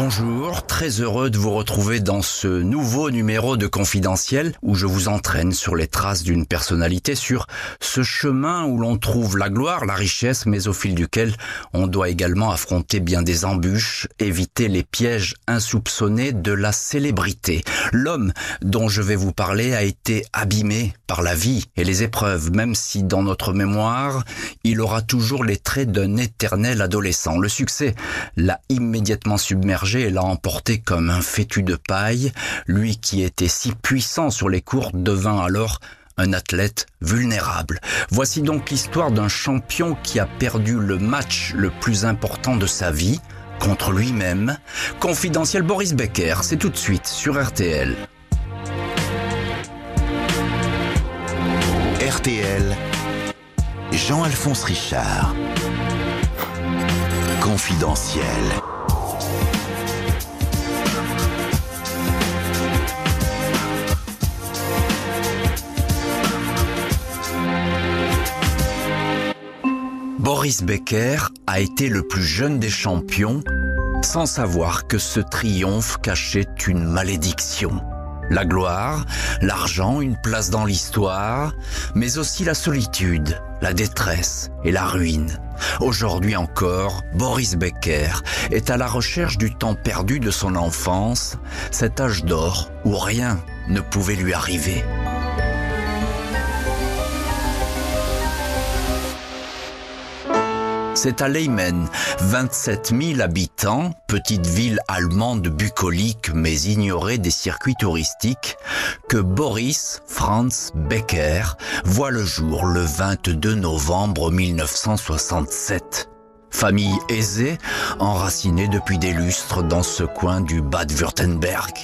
Bonjour, très heureux de vous retrouver dans ce nouveau numéro de Confidentiel où je vous entraîne sur les traces d'une personnalité, sur ce chemin où l'on trouve la gloire, la richesse, mais au fil duquel on doit également affronter bien des embûches, éviter les pièges insoupçonnés de la célébrité. L'homme dont je vais vous parler a été abîmé par la vie et les épreuves, même si dans notre mémoire, il aura toujours les traits d'un éternel adolescent. Le succès l'a immédiatement submergé et l'a emporté comme un fétu de paille. Lui qui était si puissant sur les cours devint alors un athlète vulnérable. Voici donc l'histoire d'un champion qui a perdu le match le plus important de sa vie contre lui-même. Confidentiel Boris Becker, c'est tout de suite sur RTL. RTL, Jean-Alphonse Richard. Confidentiel. Boris Becker a été le plus jeune des champions sans savoir que ce triomphe cachait une malédiction. La gloire, l'argent, une place dans l'histoire, mais aussi la solitude, la détresse et la ruine. Aujourd'hui encore, Boris Becker est à la recherche du temps perdu de son enfance, cet âge d'or où rien ne pouvait lui arriver. C'est à Leimen, 27 000 habitants, petite ville allemande bucolique mais ignorée des circuits touristiques, que Boris Franz Becker voit le jour le 22 novembre 1967. Famille aisée, enracinée depuis des lustres dans ce coin du Bad-Württemberg.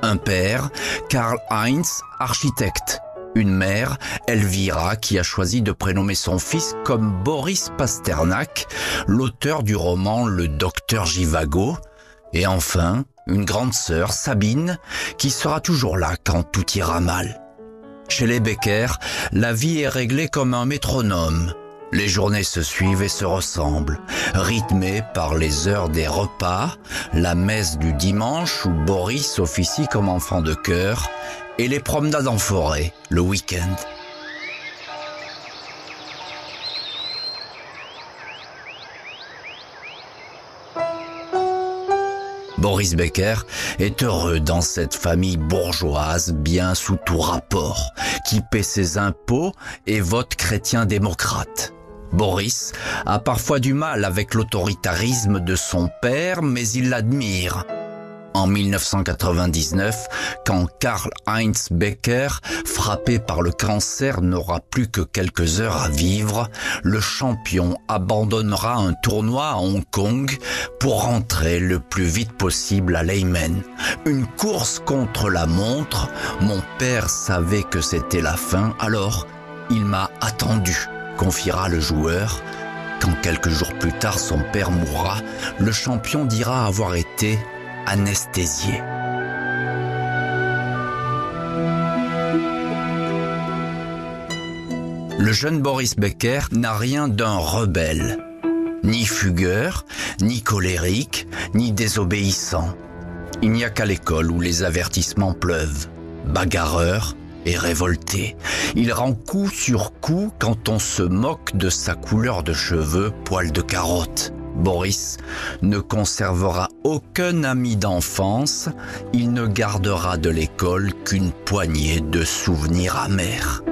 Un père, Karl Heinz, architecte, une mère, Elvira, qui a choisi de prénommer son fils comme Boris Pasternak, l'auteur du roman Le Docteur Givago, et enfin, une grande sœur, Sabine, qui sera toujours là quand tout ira mal. Chez les Becker, la vie est réglée comme un métronome. Les journées se suivent et se ressemblent, rythmées par les heures des repas, la messe du dimanche où Boris officie comme enfant de chœur et les promenades en forêt le week-end. Boris Becker est heureux dans cette famille bourgeoise bien sous tout rapport, qui paie ses impôts et vote chrétien-démocrate. Boris a parfois du mal avec l'autoritarisme de son père, mais il l'admire en 1999, quand Karl Heinz Becker, frappé par le cancer, n'aura plus que quelques heures à vivre, le champion abandonnera un tournoi à Hong Kong pour rentrer le plus vite possible à Leymen. Une course contre la montre, mon père savait que c'était la fin, alors il m'a attendu, confiera le joueur. Quand quelques jours plus tard son père mourra, le champion dira avoir été anesthésié. Le jeune Boris Becker n'a rien d'un rebelle, ni fugueur, ni colérique, ni désobéissant. Il n'y a qu'à l'école où les avertissements pleuvent. Bagarreur et révolté. Il rend coup sur coup quand on se moque de sa couleur de cheveux poil de carotte. Boris ne conservera aucun ami d'enfance, il ne gardera de l'école qu'une poignée de souvenirs amers.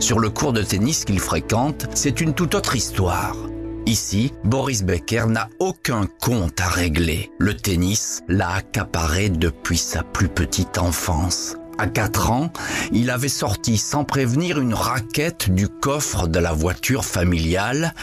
Sur le cours de tennis qu'il fréquente, c'est une toute autre histoire. Ici, Boris Becker n'a aucun compte à régler. Le tennis l'a accaparé depuis sa plus petite enfance. À 4 ans, il avait sorti sans prévenir une raquette du coffre de la voiture familiale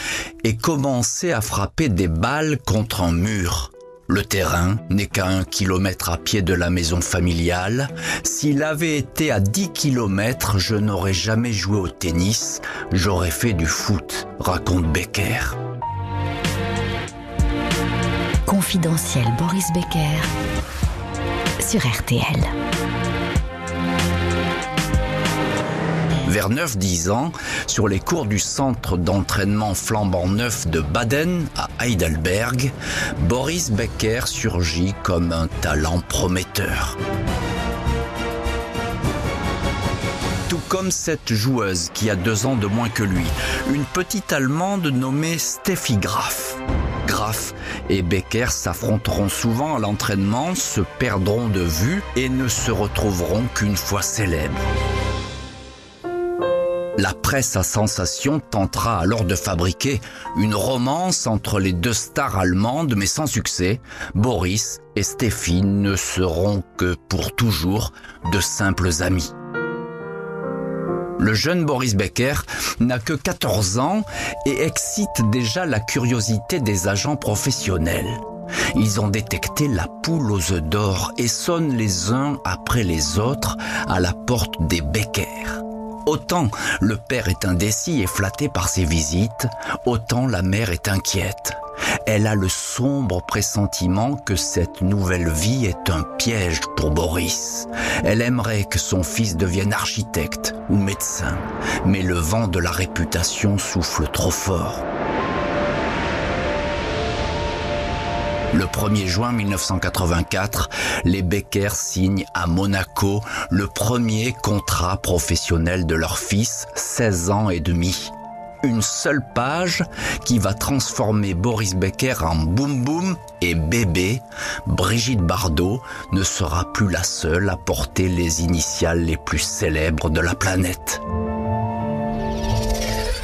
et commencé à frapper des balles contre un mur. Le terrain n'est qu'à un kilomètre à pied de la maison familiale. S'il avait été à 10 kilomètres, je n'aurais jamais joué au tennis, j'aurais fait du foot, raconte Becker. Confidentiel Boris Becker sur RTL. Vers 9-10 ans, sur les cours du centre d'entraînement flambant neuf de Baden à Heidelberg, Boris Becker surgit comme un talent prometteur. Tout comme cette joueuse qui a deux ans de moins que lui, une petite Allemande nommée Steffi Graf. Graf et Becker s'affronteront souvent à l'entraînement, se perdront de vue et ne se retrouveront qu'une fois célèbres. La presse à sensation tentera alors de fabriquer une romance entre les deux stars allemandes, mais sans succès. Boris et Steffi ne seront que pour toujours de simples amis. Le jeune Boris Becker n'a que 14 ans et excite déjà la curiosité des agents professionnels. Ils ont détecté la poule aux œufs d'or et sonnent les uns après les autres à la porte des Becker. Autant le père est indécis et flatté par ses visites, autant la mère est inquiète. Elle a le sombre pressentiment que cette nouvelle vie est un piège pour Boris. Elle aimerait que son fils devienne architecte ou médecin, mais le vent de la réputation souffle trop fort. Le 1er juin 1984, les Becker signent à Monaco le premier contrat professionnel de leur fils, 16 ans et demi. Une seule page qui va transformer Boris Becker en boum boum et bébé. Brigitte Bardot ne sera plus la seule à porter les initiales les plus célèbres de la planète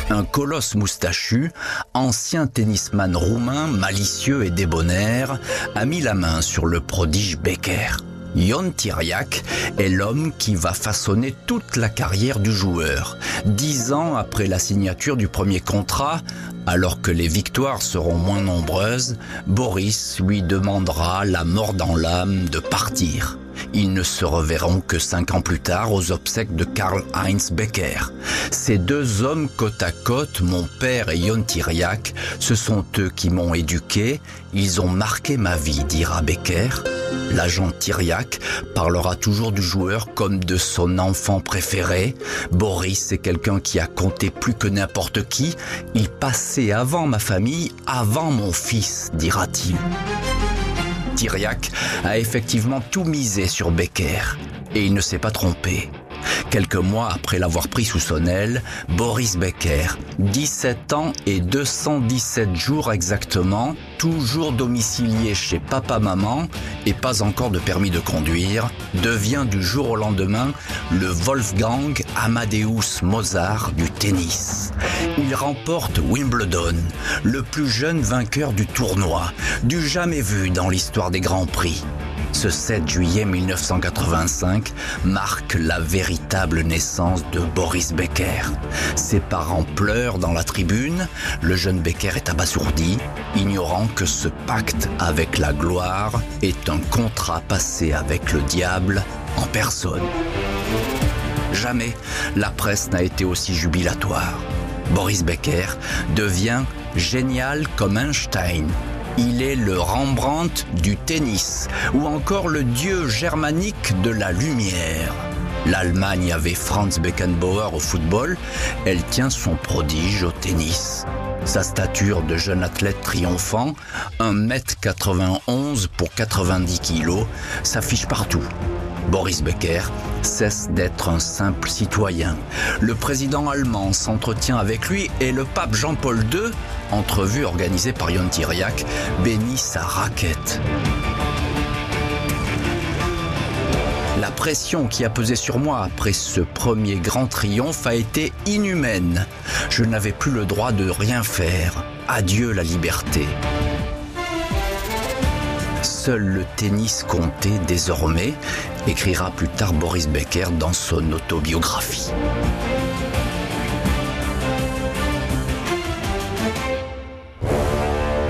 un colosse moustachu, ancien tennisman roumain, malicieux et débonnaire, a mis la main sur le prodige Becker. Yon Tiriac est l'homme qui va façonner toute la carrière du joueur. Dix ans après la signature du premier contrat, alors que les victoires seront moins nombreuses, Boris lui demandera la mort dans l'âme de partir. Ils ne se reverront que cinq ans plus tard aux obsèques de Karl-Heinz Becker. Ces deux hommes côte à côte, mon père et Yon Tiriac, ce sont eux qui m'ont éduqué, ils ont marqué ma vie, dira Becker. L'agent Tiriac parlera toujours du joueur comme de son enfant préféré. Boris est quelqu'un qui a compté plus que n'importe qui. Il avant ma famille, avant mon fils, dira-t-il. Tiriac a effectivement tout misé sur Becker. Et il ne s'est pas trompé. Quelques mois après l'avoir pris sous son aile, Boris Becker, 17 ans et 217 jours exactement, toujours domicilié chez papa-maman et pas encore de permis de conduire, devient du jour au lendemain le Wolfgang Amadeus Mozart du tennis. Il remporte Wimbledon, le plus jeune vainqueur du tournoi, du jamais vu dans l'histoire des grands prix. Ce 7 juillet 1985 marque la véritable naissance de Boris Becker. Ses parents pleurent dans la tribune, le jeune Becker est abasourdi, ignorant que ce pacte avec la gloire est un contrat passé avec le diable en personne. Jamais la presse n'a été aussi jubilatoire. Boris Becker devient génial comme Einstein, il est le Rembrandt du tennis ou encore le dieu germanique de la lumière. L'Allemagne avait Franz Beckenbauer au football, elle tient son prodige au tennis. Sa stature de jeune athlète triomphant, 1m91 pour 90 kg, s'affiche partout. Boris Becker cesse d'être un simple citoyen. Le président allemand s'entretient avec lui et le pape Jean-Paul II, entrevue organisée par Yon Tiriac, bénit sa raquette. La pression qui a pesé sur moi après ce premier grand triomphe a été inhumaine. Je n'avais plus le droit de rien faire. Adieu la liberté. Seul le tennis comptait désormais, écrira plus tard Boris Becker dans son autobiographie.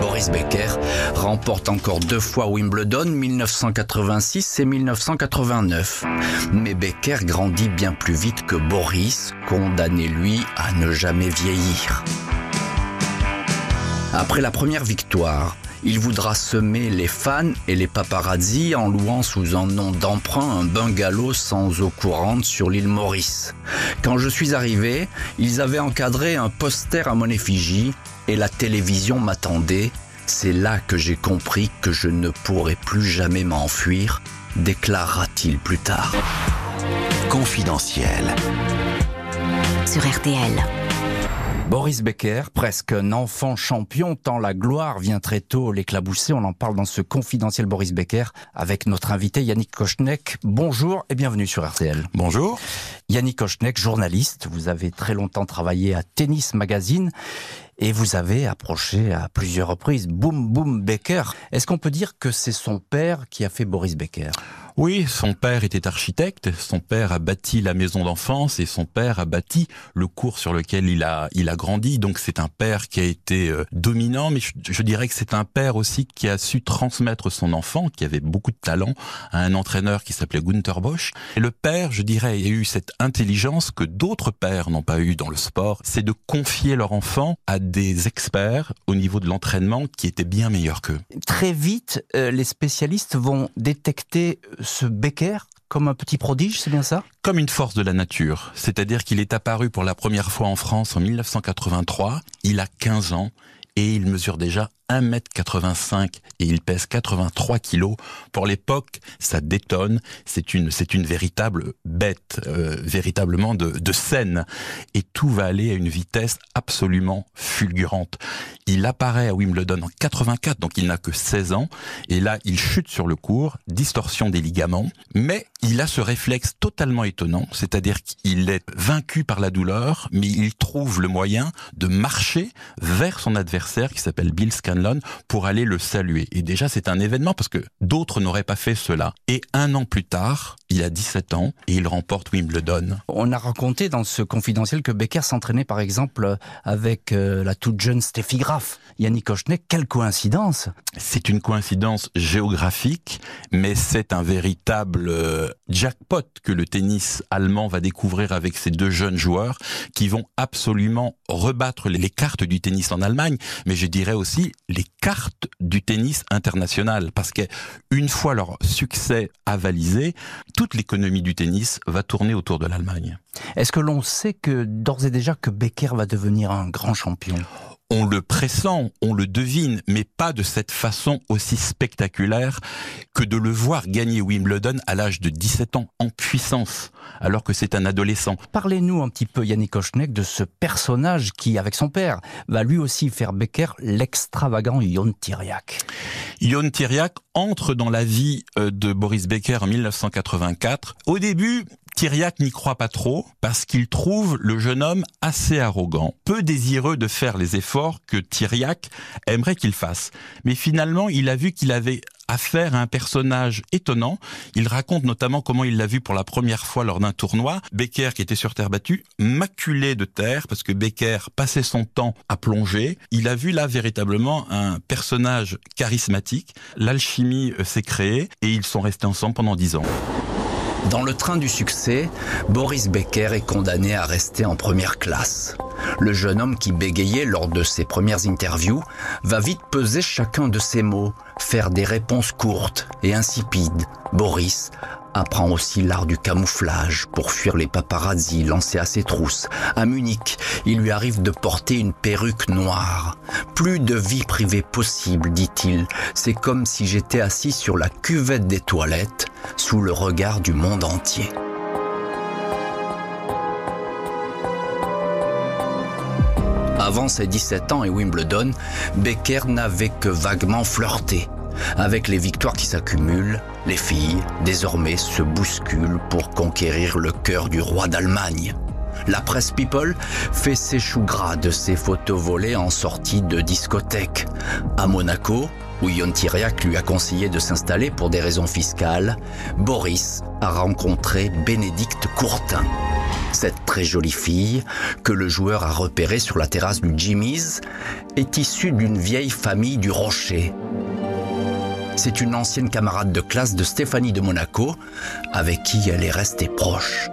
Boris Becker remporte encore deux fois Wimbledon 1986 et 1989. Mais Becker grandit bien plus vite que Boris, condamné lui à ne jamais vieillir. Après la première victoire, il voudra semer les fans et les paparazzi en louant sous un nom d'emprunt un bungalow sans eau courante sur l'île Maurice. Quand je suis arrivé, ils avaient encadré un poster à mon effigie et la télévision m'attendait. C'est là que j'ai compris que je ne pourrais plus jamais m'enfuir, déclarera-t-il plus tard. Confidentiel. Sur RTL. Boris Becker, presque un enfant champion, tant la gloire vient très tôt l'éclabousser. On en parle dans ce confidentiel Boris Becker avec notre invité Yannick Kochnek. Bonjour et bienvenue sur RTL. Bonjour. Yannick Kochnek, journaliste. Vous avez très longtemps travaillé à Tennis Magazine et vous avez approché à plusieurs reprises Boom Boom Becker. Est-ce qu'on peut dire que c'est son père qui a fait Boris Becker? Oui, son père était architecte, son père a bâti la maison d'enfance et son père a bâti le cours sur lequel il a, il a grandi. Donc c'est un père qui a été euh, dominant, mais je, dirais que c'est un père aussi qui a su transmettre son enfant, qui avait beaucoup de talent, à un entraîneur qui s'appelait Gunther Bosch. Et le père, je dirais, a eu cette intelligence que d'autres pères n'ont pas eu dans le sport, c'est de confier leur enfant à des experts au niveau de l'entraînement qui étaient bien meilleurs qu'eux. Très vite, euh, les spécialistes vont détecter ce Becker comme un petit prodige, c'est bien ça? Comme une force de la nature. C'est-à-dire qu'il est apparu pour la première fois en France en 1983. Il a 15 ans et il mesure déjà 1m85 et il pèse 83 kilos. Pour l'époque, ça détonne. C'est une, c'est une véritable bête, euh, véritablement de, de scène. Et tout va aller à une vitesse absolument fulgurante. Il apparaît à Wimbledon en 84, donc il n'a que 16 ans. Et là, il chute sur le cours, distorsion des ligaments. Mais il a ce réflexe totalement étonnant, c'est-à-dire qu'il est vaincu par la douleur, mais il trouve le moyen de marcher vers son adversaire qui s'appelle Bill Pour aller le saluer. Et déjà, c'est un événement parce que d'autres n'auraient pas fait cela. Et un an plus tard, il a 17 ans et il remporte Wimbledon. On a raconté dans ce confidentiel que Becker s'entraînait par exemple avec euh, la toute jeune Steffi Graf. Yannick Kochnek, quelle coïncidence C'est une coïncidence géographique, mais c'est un véritable euh, jackpot que le tennis allemand va découvrir avec ces deux jeunes joueurs qui vont absolument rebattre les cartes du tennis en Allemagne, mais je dirais aussi les cartes du tennis international, parce que une fois leur succès avalisé, toute l'économie du tennis va tourner autour de l'Allemagne. Est-ce que l'on sait que d'ores et déjà que Becker va devenir un grand champion? On le pressent, on le devine, mais pas de cette façon aussi spectaculaire que de le voir gagner Wimbledon à l'âge de 17 ans en puissance, alors que c'est un adolescent. Parlez-nous un petit peu, Yannick Kochnek, de ce personnage qui, avec son père, va lui aussi faire Becker l'extravagant Ion Tiriac. Ion Tiriac entre dans la vie euh, de Boris Becker en 1984. Au début, Thiriac n'y croit pas trop parce qu'il trouve le jeune homme assez arrogant, peu désireux de faire les efforts que Thiriac aimerait qu'il fasse. Mais finalement, il a vu qu'il avait affaire à un personnage étonnant. Il raconte notamment comment il l'a vu pour la première fois lors d'un tournoi. Becker, qui était sur terre battue, maculé de terre, parce que Becker passait son temps à plonger. Il a vu là véritablement un personnage charismatique. L'alchimie euh, s'est créée et ils sont restés ensemble pendant dix ans. Dans le train du succès, Boris Becker est condamné à rester en première classe. Le jeune homme qui bégayait lors de ses premières interviews va vite peser chacun de ses mots, faire des réponses courtes et insipides. Boris apprend aussi l'art du camouflage pour fuir les paparazzi lancés à ses trousses. À Munich, il lui arrive de porter une perruque noire. Plus de vie privée possible, dit-il. C'est comme si j'étais assis sur la cuvette des toilettes, sous le regard du monde entier. Avant ses 17 ans et Wimbledon, Becker n'avait que vaguement flirté. Avec les victoires qui s'accumulent, les filles, désormais, se bousculent pour conquérir le cœur du roi d'Allemagne. La presse People fait ses choux gras de ses photos volées en sortie de discothèque. À Monaco, où Yon Tiriac lui a conseillé de s'installer pour des raisons fiscales, Boris a rencontré Bénédicte Courtin. Cette très jolie fille, que le joueur a repérée sur la terrasse du Jimmy's, est issue d'une vieille famille du Rocher. C'est une ancienne camarade de classe de Stéphanie de Monaco, avec qui elle est restée proche.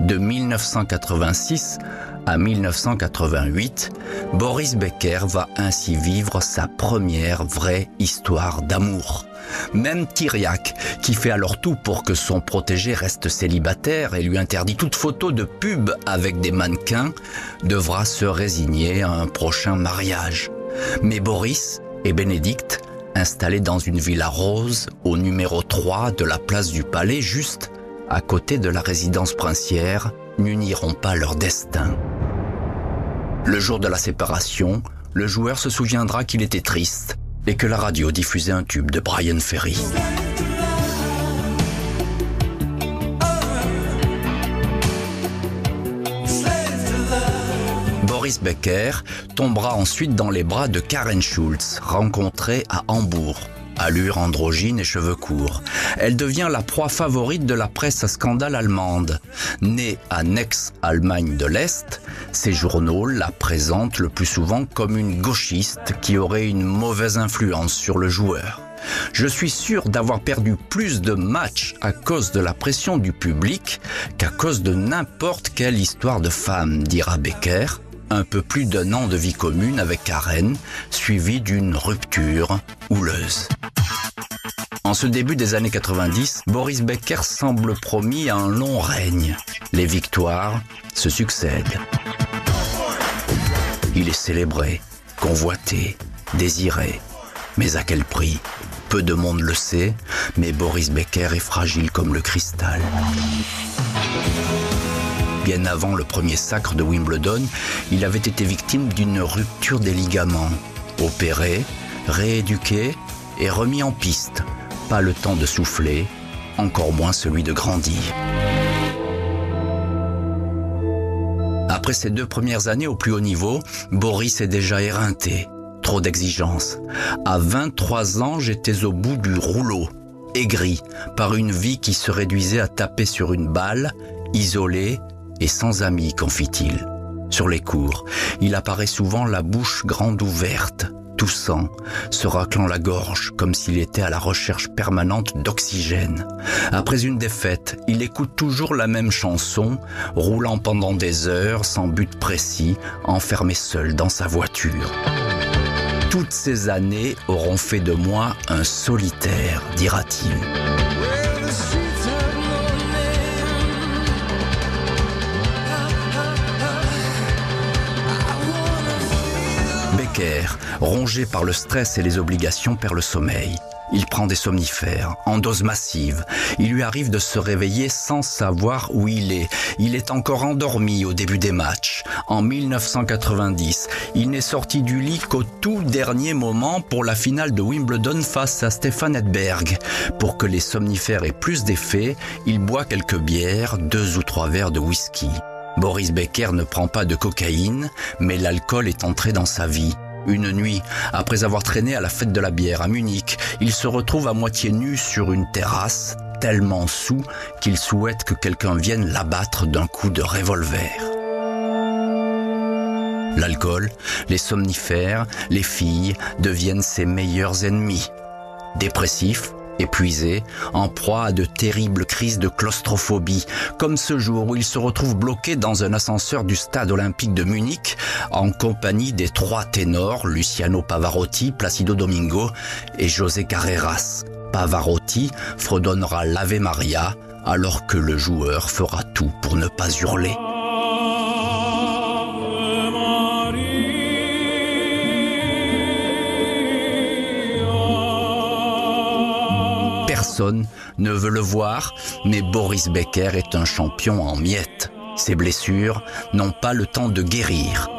De 1986 à 1988, Boris Becker va ainsi vivre sa première vraie histoire d'amour. Même Thiriac, qui fait alors tout pour que son protégé reste célibataire et lui interdit toute photo de pub avec des mannequins, devra se résigner à un prochain mariage. Mais Boris et Bénédicte, installés dans une villa rose au numéro 3 de la place du Palais, juste à côté de la résidence princière, n'uniront pas leur destin. Le jour de la séparation, le joueur se souviendra qu'il était triste et que la radio diffusait un tube de Brian Ferry. Becker tombera ensuite dans les bras de Karen Schulz, rencontrée à Hambourg allure androgyne et cheveux courts. Elle devient la proie favorite de la presse à scandale allemande. Née à ex-Allemagne de l'Est, ces journaux la présentent le plus souvent comme une gauchiste qui aurait une mauvaise influence sur le joueur. Je suis sûr d'avoir perdu plus de matchs à cause de la pression du public qu'à cause de n'importe quelle histoire de femme, dira Becker, un peu plus d'un an de vie commune avec Karen, suivi d'une rupture houleuse. En ce début des années 90, Boris Becker semble promis à un long règne. Les victoires se succèdent. Il est célébré, convoité, désiré. Mais à quel prix? Peu de monde le sait, mais Boris Becker est fragile comme le cristal bien avant le premier sacre de Wimbledon, il avait été victime d'une rupture des ligaments. Opéré, rééduqué et remis en piste. Pas le temps de souffler, encore moins celui de grandir. Après ses deux premières années au plus haut niveau, Boris est déjà éreinté. Trop d'exigences. À 23 ans, j'étais au bout du rouleau, aigri par une vie qui se réduisait à taper sur une balle, isolé, et sans amis, confie-t-il. Sur les cours, il apparaît souvent la bouche grande ouverte, toussant, se raclant la gorge comme s'il était à la recherche permanente d'oxygène. Après une défaite, il écoute toujours la même chanson, roulant pendant des heures sans but précis, enfermé seul dans sa voiture. Toutes ces années auront fait de moi un solitaire, dira-t-il. Rongé par le stress et les obligations, perd le sommeil. Il prend des somnifères, en dose massive. Il lui arrive de se réveiller sans savoir où il est. Il est encore endormi au début des matchs. En 1990, il n'est sorti du lit qu'au tout dernier moment pour la finale de Wimbledon face à Stefan Edberg. Pour que les somnifères aient plus d'effet, il boit quelques bières, deux ou trois verres de whisky. Boris Becker ne prend pas de cocaïne, mais l'alcool est entré dans sa vie. Une nuit, après avoir traîné à la fête de la bière à Munich, il se retrouve à moitié nu sur une terrasse, tellement sous qu'il souhaite que quelqu'un vienne l'abattre d'un coup de revolver. L'alcool, les somnifères, les filles deviennent ses meilleurs ennemis. Dépressif, épuisé, en proie à de terribles crises de claustrophobie, comme ce jour où il se retrouve bloqué dans un ascenseur du stade olympique de Munich, en compagnie des trois ténors, Luciano Pavarotti, Placido Domingo et José Carreras. Pavarotti fredonnera l'Ave Maria, alors que le joueur fera tout pour ne pas hurler. Personne ne veut le voir, mais Boris Becker est un champion en miettes. Ses blessures n'ont pas le temps de guérir.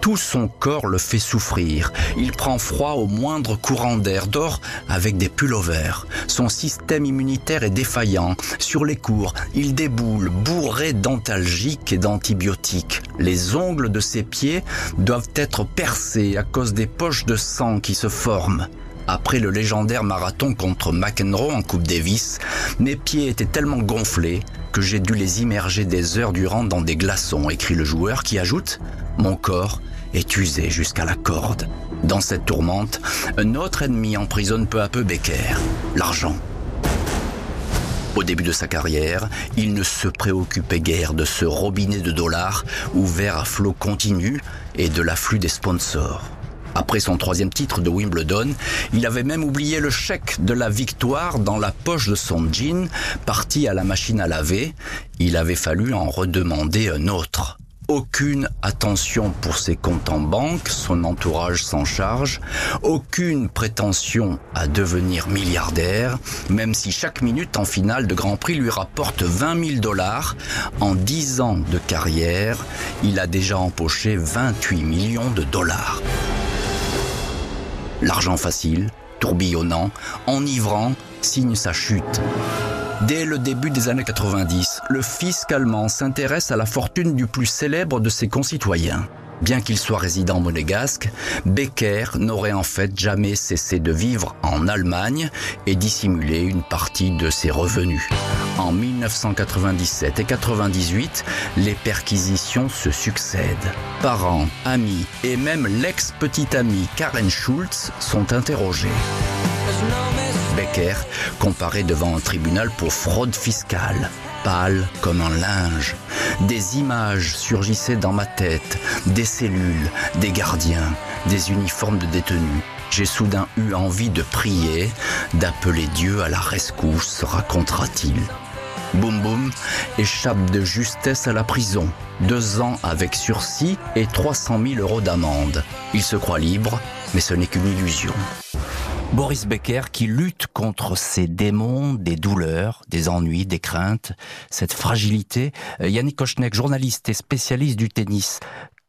Tout son corps le fait souffrir. Il prend froid au moindre courant d'air, dort avec des pullovers. Son système immunitaire est défaillant. Sur les cours, il déboule, bourré d'antalgiques et d'antibiotiques. Les ongles de ses pieds doivent être percés à cause des poches de sang qui se forment. Après le légendaire marathon contre McEnroe en Coupe Davis, mes pieds étaient tellement gonflés que j'ai dû les immerger des heures durant dans des glaçons, écrit le joueur qui ajoute Mon corps est usé jusqu'à la corde. Dans cette tourmente, un autre ennemi emprisonne peu à peu Becker, l'argent. Au début de sa carrière, il ne se préoccupait guère de ce robinet de dollars ouvert à flot continu et de l'afflux des sponsors. Après son troisième titre de Wimbledon, il avait même oublié le chèque de la victoire dans la poche de son jean, parti à la machine à laver. Il avait fallu en redemander un autre aucune attention pour ses comptes en banque, son entourage s'en charge, aucune prétention à devenir milliardaire, même si chaque minute en finale de Grand Prix lui rapporte 20 000 dollars. En 10 ans de carrière, il a déjà empoché 28 millions de dollars. L'argent facile, tourbillonnant, enivrant, signe sa chute. Dès le début des années 90, le fisc allemand s'intéresse à la fortune du plus célèbre de ses concitoyens. Bien qu'il soit résident monégasque, Becker n'aurait en fait jamais cessé de vivre en Allemagne et dissimuler une partie de ses revenus. En 1997 et 98, les perquisitions se succèdent. Parents, amis et même l'ex-petite amie Karen Schulz sont interrogés. Becker comparé devant un tribunal pour fraude fiscale. Pâle comme un linge. Des images surgissaient dans ma tête, des cellules, des gardiens, des uniformes de détenus. J'ai soudain eu envie de prier, d'appeler Dieu à la rescousse, racontera-t-il. Boum Boum échappe de justesse à la prison. Deux ans avec sursis et 300 000 euros d'amende. Il se croit libre, mais ce n'est qu'une illusion. Boris Becker qui lutte contre ces démons, des douleurs, des ennuis, des craintes, cette fragilité. Euh, Yannick Kochnek, journaliste et spécialiste du tennis.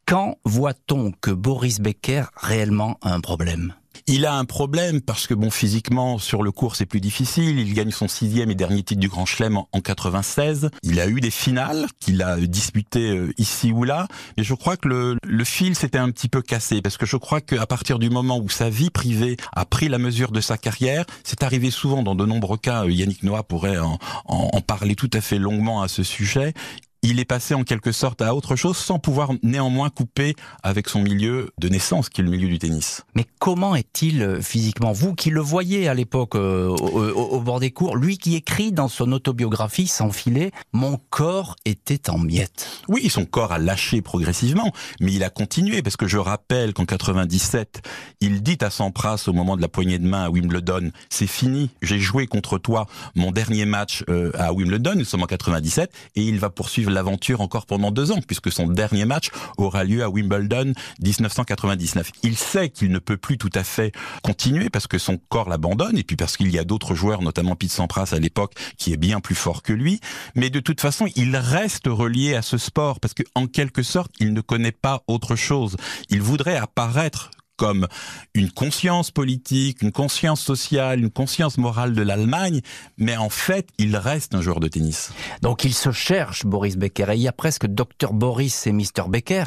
Quand voit-on que Boris Becker réellement a un problème? Il a un problème parce que bon, physiquement, sur le cours, c'est plus difficile. Il gagne son sixième et dernier titre du Grand Chelem en, 96. Il a eu des finales qu'il a disputées euh, ici ou là. Mais je crois que le, le fil s'était un petit peu cassé parce que je crois qu'à partir du moment où sa vie privée a pris la mesure de sa carrière, c'est arrivé souvent dans de nombreux cas. Euh, Yannick Noah pourrait en, en parler tout à fait longuement à ce sujet il est passé en quelque sorte à autre chose sans pouvoir néanmoins couper avec son milieu de naissance qui est le milieu du tennis. Mais comment est-il euh, physiquement? Vous qui le voyez à l'époque euh, au, bord des cours, lui qui écrit dans son autobiographie sans filet, mon corps était en miettes. Oui, son corps a lâché progressivement, mais il a continué parce que je rappelle qu'en 97, il dit à Sampras au moment de la poignée de main à Wimbledon, c'est fini, j'ai joué contre toi mon dernier match euh, à Wimbledon, nous sommes en 97, et il va poursuivre l'aventure encore pendant deux ans, puisque son dernier match aura lieu à Wimbledon 1999. Il sait qu'il ne peut plus tout à fait continuer parce que son corps l'abandonne et puis parce qu'il y a d'autres joueurs, notamment Pete Sampras à l'époque, qui est bien plus fort que lui. Mais de toute façon, il reste relié à ce sport parce que, en quelque sorte, il ne connaît pas autre chose. Il voudrait apparaître comme une conscience politique, une conscience sociale, une conscience morale de l'Allemagne, mais en fait, il reste un joueur de tennis. Donc il se cherche, Boris Becker, et il y a presque Dr Boris et Mr Becker,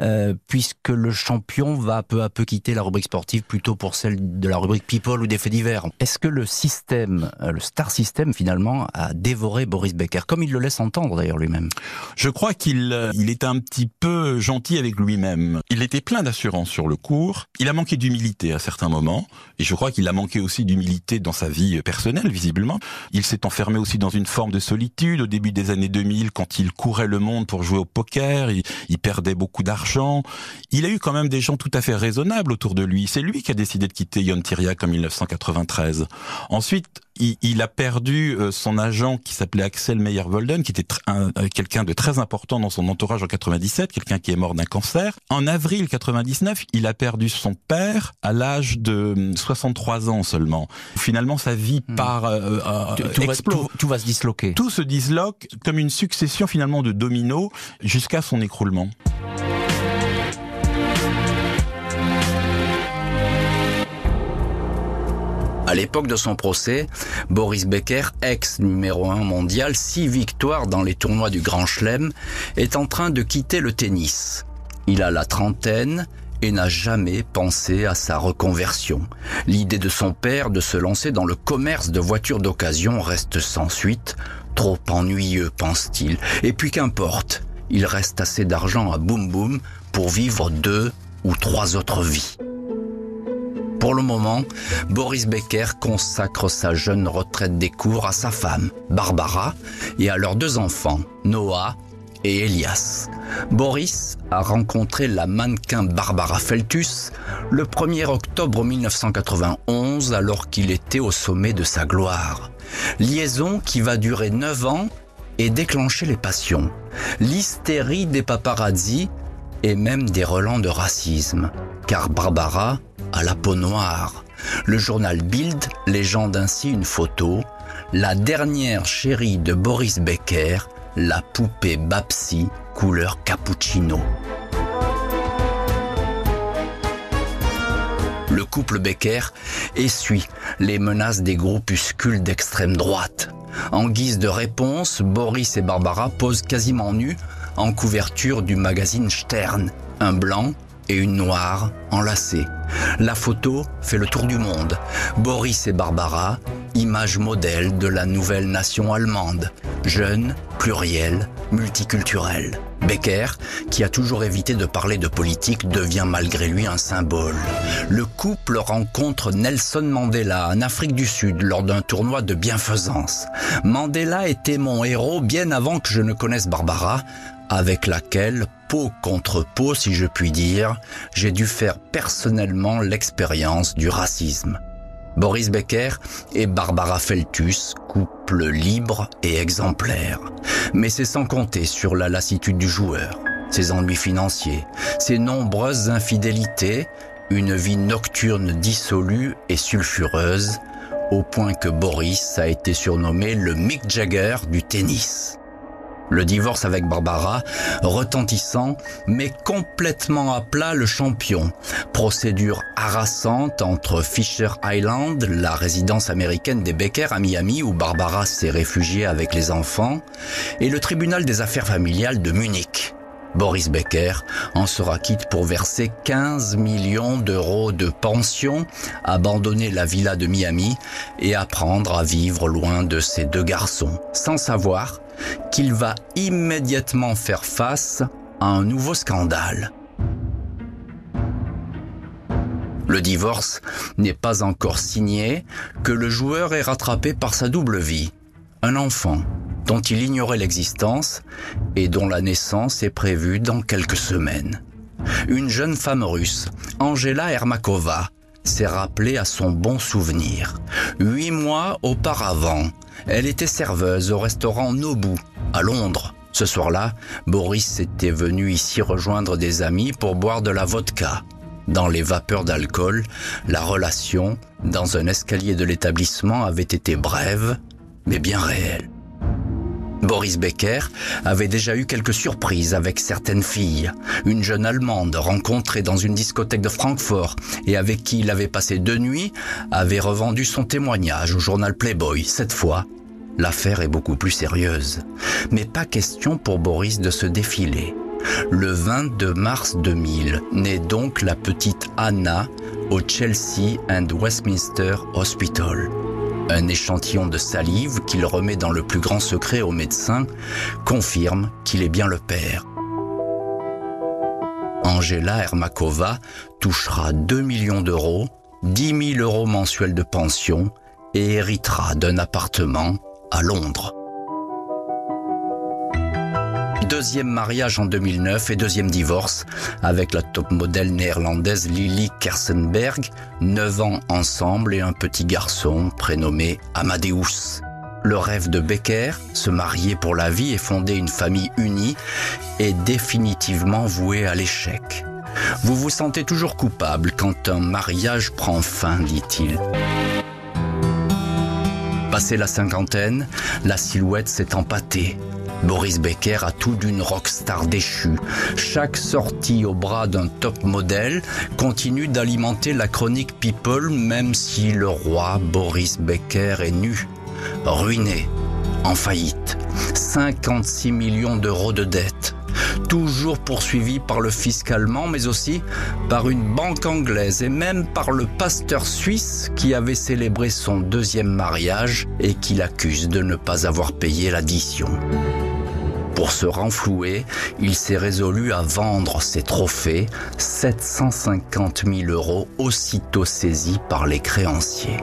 euh, puisque le champion va peu à peu quitter la rubrique sportive plutôt pour celle de la rubrique People ou des faits divers. Est-ce que le système, euh, le star system finalement, a dévoré Boris Becker, comme il le laisse entendre d'ailleurs lui-même? Je crois qu'il euh, il était un petit peu gentil avec lui-même. Il était plein d'assurance sur le cours, il a manqué d'humilité à certains moments, et je crois qu'il a manqué aussi d'humilité dans sa vie personnelle, visiblement. Il s'est enfermé aussi dans une forme de solitude au début des années 2000, quand il courait le monde pour jouer au poker, il, il perdait beaucoup d'argent. Il a eu quand même des gens tout à fait raisonnables autour de lui. C'est lui qui a décidé de quitter Yon Tiriac en 1993. Ensuite, il, a perdu euh, son agent qui s'appelait Axel Meyer-Volden, qui était euh, quelqu'un de très important dans son entourage en 97, quelqu'un qui est mort d'un cancer. En avril 99, il a perdu son père à l'âge de 63 hum, ans seulement. Finalement, sa vie hmm. part euh, tout, va, tout, va se disloquer. Tout se disloque comme une succession finalement de dominos jusqu'à son écroulement. À l'époque de son procès, Boris Becker, ex numéro 1 mondial, six victoires dans les tournois du Grand Chelem, est en train de quitter le tennis. Il a la trentaine et n'a jamais pensé à sa reconversion. L'idée de son père de se lancer dans le commerce de voitures d'occasion reste sans suite, trop ennuyeux, pense-t-il. Et puis qu'importe, il reste assez d'argent à Boom Boom pour vivre deux ou trois autres vies. Pour le moment, Boris Becker consacre sa jeune retraite des cours à sa femme, Barbara, et à leurs deux enfants, Noah et Elias. Boris a rencontré la mannequin Barbara Feltus le 1er octobre 1991 alors qu'il était au sommet de sa gloire. Liaison qui va durer 9 ans et déclencher les passions, l'hystérie des paparazzi et même des relents de racisme. Car Barbara a la peau noire. Le journal Bild légende ainsi une photo, la dernière chérie de Boris Becker, la poupée Babsi couleur cappuccino. Le couple Becker essuie les menaces des groupuscules d'extrême droite. En guise de réponse, Boris et Barbara posent quasiment nus en couverture du magazine Stern, un blanc et une noire enlacés. La photo fait le tour du monde. Boris et Barbara, image modèle de la nouvelle nation allemande, jeune, plurielle, multiculturelle. Becker, qui a toujours évité de parler de politique, devient malgré lui un symbole. Le couple rencontre Nelson Mandela en Afrique du Sud lors d'un tournoi de bienfaisance. Mandela était mon héros bien avant que je ne connaisse Barbara, avec laquelle, peau contre peau si je puis dire, j'ai dû faire personnellement l'expérience du racisme. Boris Becker et Barbara Feltus, couple libre et exemplaire. Mais c'est sans compter sur la lassitude du joueur, ses ennuis financiers, ses nombreuses infidélités, une vie nocturne dissolue et sulfureuse, au point que Boris a été surnommé le Mick Jagger du tennis. Le divorce avec Barbara, retentissant, met complètement à plat le champion. Procédure harassante entre Fisher Island, la résidence américaine des Becker à Miami où Barbara s'est réfugiée avec les enfants, et le tribunal des affaires familiales de Munich. Boris Becker en sera quitte pour verser 15 millions d'euros de pension, abandonner la villa de Miami et apprendre à vivre loin de ses deux garçons, sans savoir qu'il va immédiatement faire face à un nouveau scandale. Le divorce n'est pas encore signé que le joueur est rattrapé par sa double vie. Un enfant dont il ignorait l'existence et dont la naissance est prévue dans quelques semaines. Une jeune femme russe, Angela Ermakova, s'est rappelée à son bon souvenir. Huit mois auparavant, elle était serveuse au restaurant Nobu, à Londres. Ce soir-là, Boris était venu ici rejoindre des amis pour boire de la vodka. Dans les vapeurs d'alcool, la relation, dans un escalier de l'établissement, avait été brève, mais bien réelle. Boris Becker avait déjà eu quelques surprises avec certaines filles. Une jeune Allemande rencontrée dans une discothèque de Francfort et avec qui il avait passé deux nuits avait revendu son témoignage au journal Playboy. Cette fois, l'affaire est beaucoup plus sérieuse. Mais pas question pour Boris de se défiler. Le 22 mars 2000 naît donc la petite Anna au Chelsea and Westminster Hospital. Un échantillon de salive qu'il remet dans le plus grand secret au médecin confirme qu'il est bien le père. Angela Ermakova touchera 2 millions d'euros, 10 000 euros mensuels de pension et héritera d'un appartement à Londres. Deuxième mariage en 2009 et deuxième divorce avec la top modèle néerlandaise Lily Kersenberg, 9 ans ensemble et un petit garçon prénommé Amadeus. Le rêve de Becker, se marier pour la vie et fonder une famille unie, est définitivement voué à l'échec. Vous vous sentez toujours coupable quand un mariage prend fin, dit-il. Passé la cinquantaine, la silhouette s'est empâtée. Boris Becker a tout d'une rockstar déchue. Chaque sortie au bras d'un top modèle continue d'alimenter la chronique People même si le roi Boris Becker est nu, ruiné, en faillite. 56 millions d'euros de dettes toujours poursuivi par le fisc allemand, mais aussi par une banque anglaise et même par le pasteur suisse qui avait célébré son deuxième mariage et qui l'accuse de ne pas avoir payé l'addition. Pour se renflouer, il s'est résolu à vendre ses trophées, 750 000 euros aussitôt saisis par les créanciers.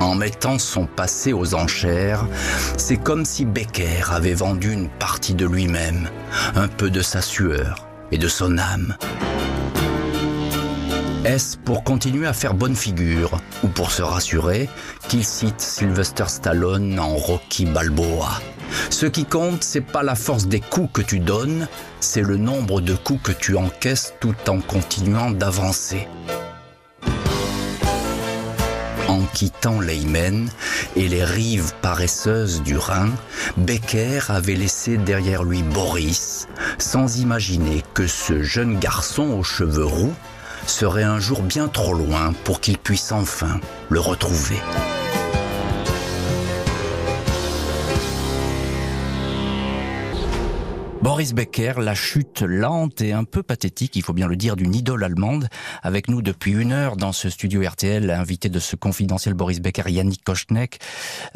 En mettant son passé aux enchères, c'est comme si Becker avait vendu une partie de lui-même, un peu de sa sueur et de son âme. Est-ce pour continuer à faire bonne figure ou pour se rassurer qu'il cite Sylvester Stallone en Rocky Balboa? Ce qui compte, c'est pas la force des coups que tu donnes, c'est le nombre de coups que tu encaisses tout en continuant d'avancer. En quittant l'Eymen et les rives paresseuses du Rhin, Becker avait laissé derrière lui Boris, sans imaginer que ce jeune garçon aux cheveux roux serait un jour bien trop loin pour qu'il puisse enfin le retrouver. Boris Becker, la chute lente et un peu pathétique, il faut bien le dire, d'une idole allemande. Avec nous depuis une heure dans ce studio RTL, invité de ce confidentiel Boris Becker, Yannick Kochnek.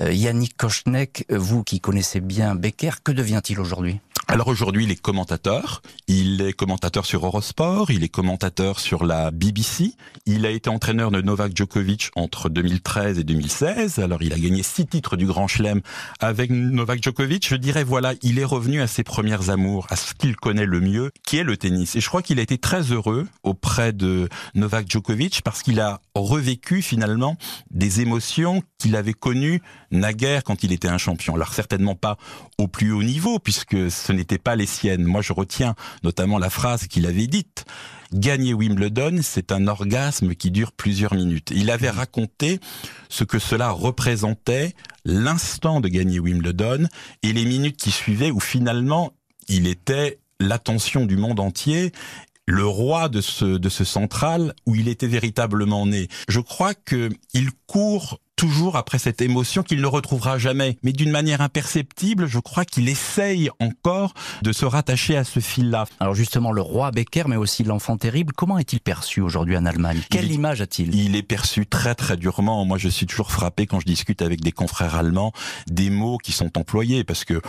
Euh, Yannick Kochnek, vous qui connaissez bien Becker, que devient-il aujourd'hui? Alors aujourd'hui, il est commentateur. Il est commentateur sur Eurosport. Il est commentateur sur la BBC. Il a été entraîneur de Novak Djokovic entre 2013 et 2016. Alors il a gagné six titres du Grand Chelem avec Novak Djokovic. Je dirais voilà, il est revenu à ses premières amours, à ce qu'il connaît le mieux, qui est le tennis. Et je crois qu'il a été très heureux auprès de Novak Djokovic parce qu'il a revécu finalement des émotions qu'il avait connues naguère quand il était un champion. Alors certainement pas au plus haut niveau puisque ce n'étaient pas les siennes. Moi, je retiens notamment la phrase qu'il avait dite. Gagner Wimbledon, c'est un orgasme qui dure plusieurs minutes. Il avait raconté ce que cela représentait, l'instant de gagner Wimbledon et les minutes qui suivaient où finalement il était l'attention du monde entier le roi de ce, de ce central où il était véritablement né. Je crois que il court toujours après cette émotion qu'il ne retrouvera jamais. Mais d'une manière imperceptible, je crois qu'il essaye encore de se rattacher à ce fil-là. Alors justement, le roi Becker, mais aussi l'enfant terrible, comment est-il perçu aujourd'hui en Allemagne? Quelle image a-t-il? Il est perçu très très durement. Moi, je suis toujours frappé quand je discute avec des confrères allemands des mots qui sont employés, parce que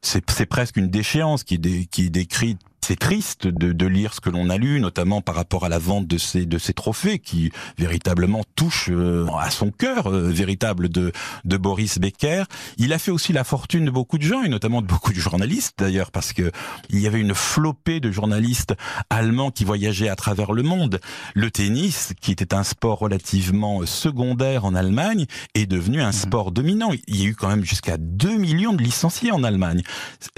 c'est presque une déchéance qui est, qui est décrite c'est triste de, de, lire ce que l'on a lu, notamment par rapport à la vente de ces de ces trophées qui véritablement touchent euh, à son cœur euh, véritable de de Boris Becker. Il a fait aussi la fortune de beaucoup de gens et notamment de beaucoup de journalistes d'ailleurs parce que il y avait une flopée de journalistes allemands qui voyageaient à travers le monde. Le tennis, qui était un sport relativement secondaire en Allemagne, est devenu un mmh. sport dominant. Il y a eu quand même jusqu'à 2 millions de licenciés en Allemagne.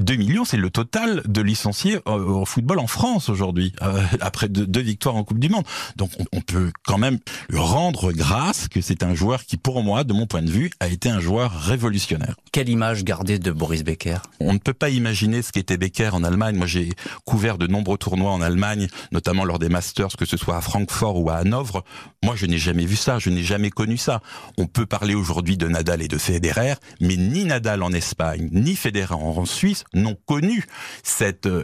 2 millions, c'est le total de licenciés euh, au football en France aujourd'hui, euh, après deux, victoires en Coupe du Monde. Donc on, peut quand même lui rendre grâce que c'est un joueur qui, pour moi, de mon point de vue, a été un joueur révolutionnaire. Quelle image garder de Boris Becker? On ne peut pas imaginer ce qu'était Becker en Allemagne. Moi, j'ai couvert de nombreux tournois en Allemagne, notamment lors des Masters, que ce soit à Francfort ou à Hanovre. Moi, je n'ai jamais vu ça, je n'ai jamais connu ça. On peut parler aujourd'hui de Nadal et de Federer, mais ni Nadal en Espagne, ni Federer en Suisse n'ont connu cette euh,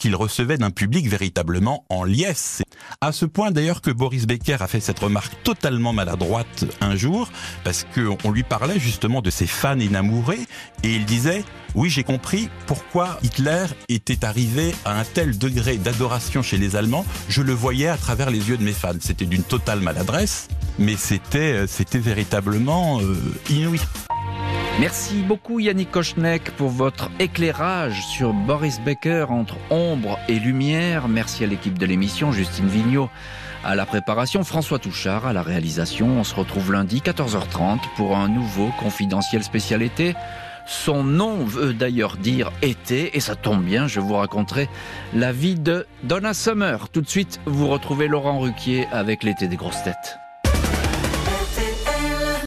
qu'il recevait d'un public véritablement en liesse. À ce point d'ailleurs que Boris Becker a fait cette remarque totalement maladroite un jour, parce qu'on lui parlait justement de ses fans inamourés, et il disait oui, j'ai compris pourquoi Hitler était arrivé à un tel degré d'adoration chez les Allemands. Je le voyais à travers les yeux de mes fans. C'était d'une totale maladresse, mais c'était euh, c'était véritablement euh, inouï. Merci beaucoup Yannick Kochnek pour votre éclairage sur Boris Becker entre ombre et lumière. Merci à l'équipe de l'émission, Justine Vignot à la préparation, François Touchard à la réalisation. On se retrouve lundi 14h30 pour un nouveau confidentiel spécial été. Son nom veut d'ailleurs dire été, et ça tombe bien, je vous raconterai la vie de Donna Summer. Tout de suite, vous retrouvez Laurent Ruquier avec l'été des grosses têtes.